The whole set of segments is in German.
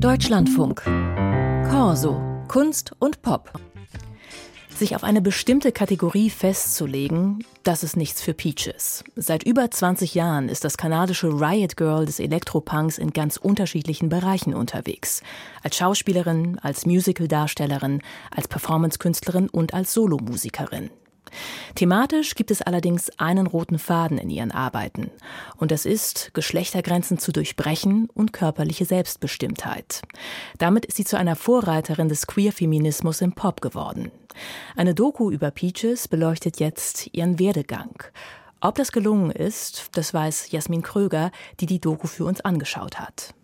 Deutschlandfunk. Corso. Kunst und Pop. Sich auf eine bestimmte Kategorie festzulegen, das ist nichts für Peaches. Seit über 20 Jahren ist das kanadische Riot Girl des Elektropunks in ganz unterschiedlichen Bereichen unterwegs. Als Schauspielerin, als Musicaldarstellerin, als Performancekünstlerin und als Solomusikerin. Thematisch gibt es allerdings einen roten Faden in ihren Arbeiten. Und das ist, Geschlechtergrenzen zu durchbrechen und körperliche Selbstbestimmtheit. Damit ist sie zu einer Vorreiterin des Queer-Feminismus im Pop geworden. Eine Doku über Peaches beleuchtet jetzt ihren Werdegang. Ob das gelungen ist, das weiß Jasmin Kröger, die die Doku für uns angeschaut hat.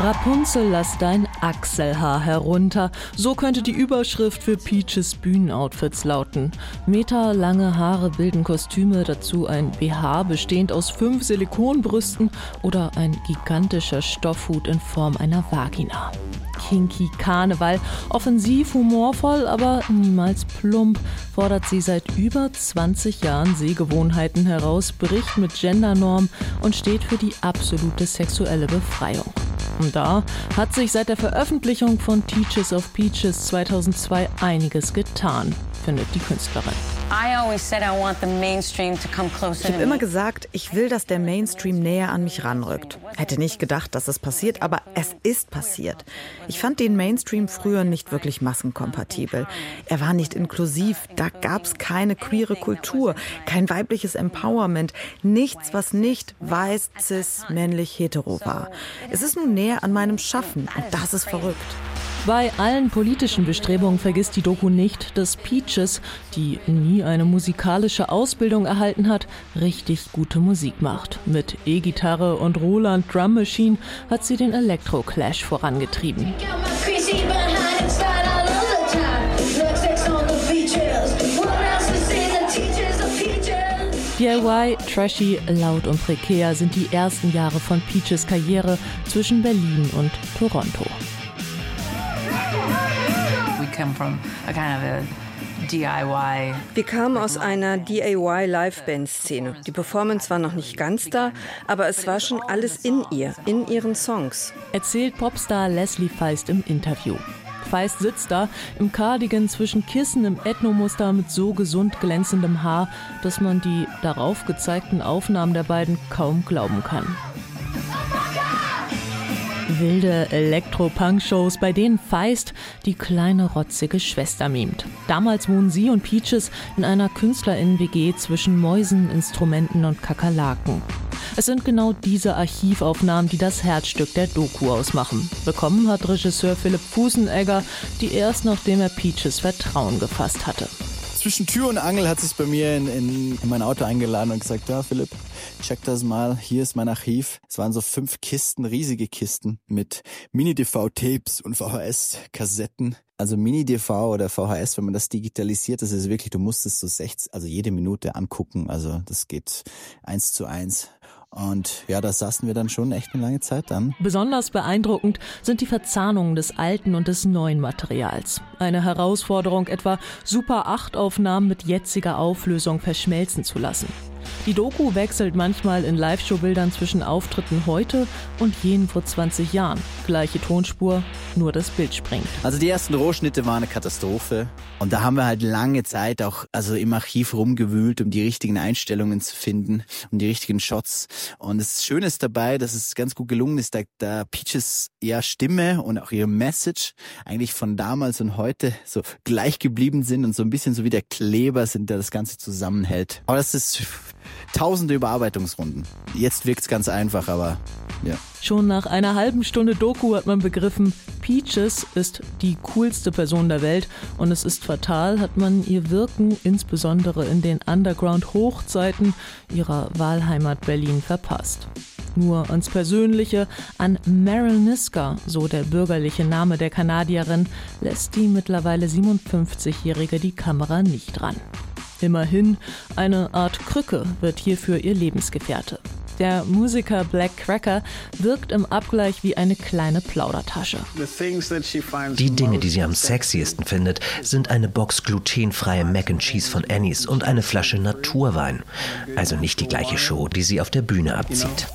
Rapunzel, lass dein Achselhaar herunter. So könnte die Überschrift für Peaches Bühnenoutfits lauten. Meterlange Haare bilden Kostüme, dazu ein BH bestehend aus fünf Silikonbrüsten oder ein gigantischer Stoffhut in Form einer Vagina. Kinky Karneval. Offensiv, humorvoll, aber niemals plump, fordert sie seit über 20 Jahren Sehgewohnheiten heraus, bricht mit Gendernorm und steht für die absolute sexuelle Befreiung. Da hat sich seit der Veröffentlichung von Teachers of Peaches 2002 einiges getan, findet die Künstlerin. Ich habe immer gesagt, ich will, dass der Mainstream näher an mich ranrückt. Hätte nicht gedacht, dass es passiert, aber es ist passiert. Ich fand den Mainstream früher nicht wirklich massenkompatibel. Er war nicht inklusiv, da gab es keine queere Kultur, kein weibliches Empowerment, nichts, was nicht weiß, cis, männlich, hetero war. Es ist nun näher an meinem Schaffen und das ist verrückt. Bei allen politischen Bestrebungen vergisst die Doku nicht, dass Peaches, die nie eine musikalische Ausbildung erhalten hat, richtig gute Musik macht. Mit E-Gitarre und Roland Drum Machine hat sie den Elektro-Clash vorangetrieben. DIY, trashy, laut und prekär sind die ersten Jahre von Peaches Karriere zwischen Berlin und Toronto. Wir kamen aus einer DIY Liveband-Szene. Die Performance war noch nicht ganz da, aber es war schon alles in ihr, in ihren Songs. Erzählt Popstar Leslie Feist im Interview. Feist sitzt da im Cardigan zwischen Kissen im Ethnomuster mit so gesund glänzendem Haar, dass man die darauf gezeigten Aufnahmen der beiden kaum glauben kann. Wilde Elektro-Punk-Shows, bei denen Feist die kleine rotzige Schwester mimt. Damals wohnen sie und Peaches in einer KünstlerInnen-WG zwischen Mäusen, Instrumenten und Kakerlaken. Es sind genau diese Archivaufnahmen, die das Herzstück der Doku ausmachen. Bekommen hat Regisseur Philipp Fusenegger die erst nachdem er Peaches Vertrauen gefasst hatte. Zwischen Tür und Angel hat sich bei mir in, in, in mein Auto eingeladen und gesagt, ja Philipp, check das mal, hier ist mein Archiv. Es waren so fünf Kisten, riesige Kisten mit Mini-DV-Tapes und VHS-Kassetten. Also Mini-DV oder VHS, wenn man das digitalisiert, das ist wirklich, du musst es so 60, also jede Minute angucken. Also das geht eins zu eins. Und ja, da saßen wir dann schon echt eine lange Zeit dann. Besonders beeindruckend sind die Verzahnungen des alten und des neuen Materials. Eine Herausforderung, etwa Super 8 Aufnahmen mit jetziger Auflösung verschmelzen zu lassen. Die Doku wechselt manchmal in Live-Show-Bildern zwischen Auftritten heute und jenen vor 20 Jahren. Gleiche Tonspur, nur das Bild springt. Also die ersten Rohschnitte waren eine Katastrophe. Und da haben wir halt lange Zeit auch also im Archiv rumgewühlt, um die richtigen Einstellungen zu finden, um die richtigen Shots. Und das Schöne ist dabei, dass es ganz gut gelungen ist, da, da Peaches ja Stimme und auch ihre Message eigentlich von damals und heute so gleich geblieben sind und so ein bisschen so wie der Kleber sind, der das Ganze zusammenhält. Aber das ist tausende Überarbeitungsrunden. Jetzt wirkt's ganz einfach, aber ja. Schon nach einer halben Stunde Doku hat man begriffen, Peaches ist die coolste Person der Welt und es ist fatal, hat man ihr Wirken insbesondere in den Underground-Hochzeiten ihrer Wahlheimat Berlin verpasst. Nur ans Persönliche, an Meryl Niska, so der bürgerliche Name der Kanadierin, lässt die mittlerweile 57-Jährige die Kamera nicht ran. Immerhin, eine Art Krücke wird hierfür ihr Lebensgefährte. Der Musiker Black Cracker wirkt im Abgleich wie eine kleine Plaudertasche. Die Dinge, die sie am sexiesten findet, sind eine Box glutenfreie Mac and Cheese von Annies und eine Flasche Naturwein. Also nicht die gleiche Show, die sie auf der Bühne abzieht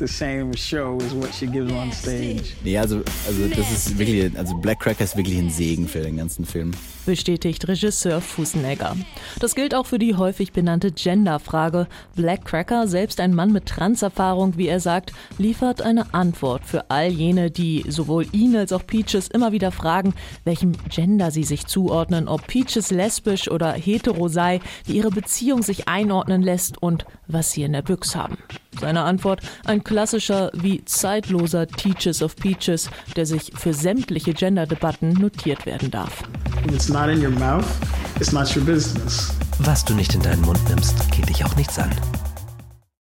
the same show as what she gives on stage. Nee, also, also das ist wirklich, also Black Cracker ist wirklich ein Segen für den ganzen Film. Bestätigt Regisseur Fußnegger. Das gilt auch für die häufig benannte Gender-Frage. Black Cracker, selbst ein Mann mit Transerfahrung, wie er sagt, liefert eine Antwort für all jene, die sowohl ihn als auch Peaches immer wieder fragen, welchem Gender sie sich zuordnen, ob Peaches lesbisch oder hetero sei, wie ihre Beziehung sich einordnen lässt und was sie in der Büchse haben. Seine Antwort ein klassischer wie zeitloser Teachers of Peaches, der sich für sämtliche Gender-Debatten notiert werden darf. Was du nicht in deinen Mund nimmst, geht dich auch nichts an.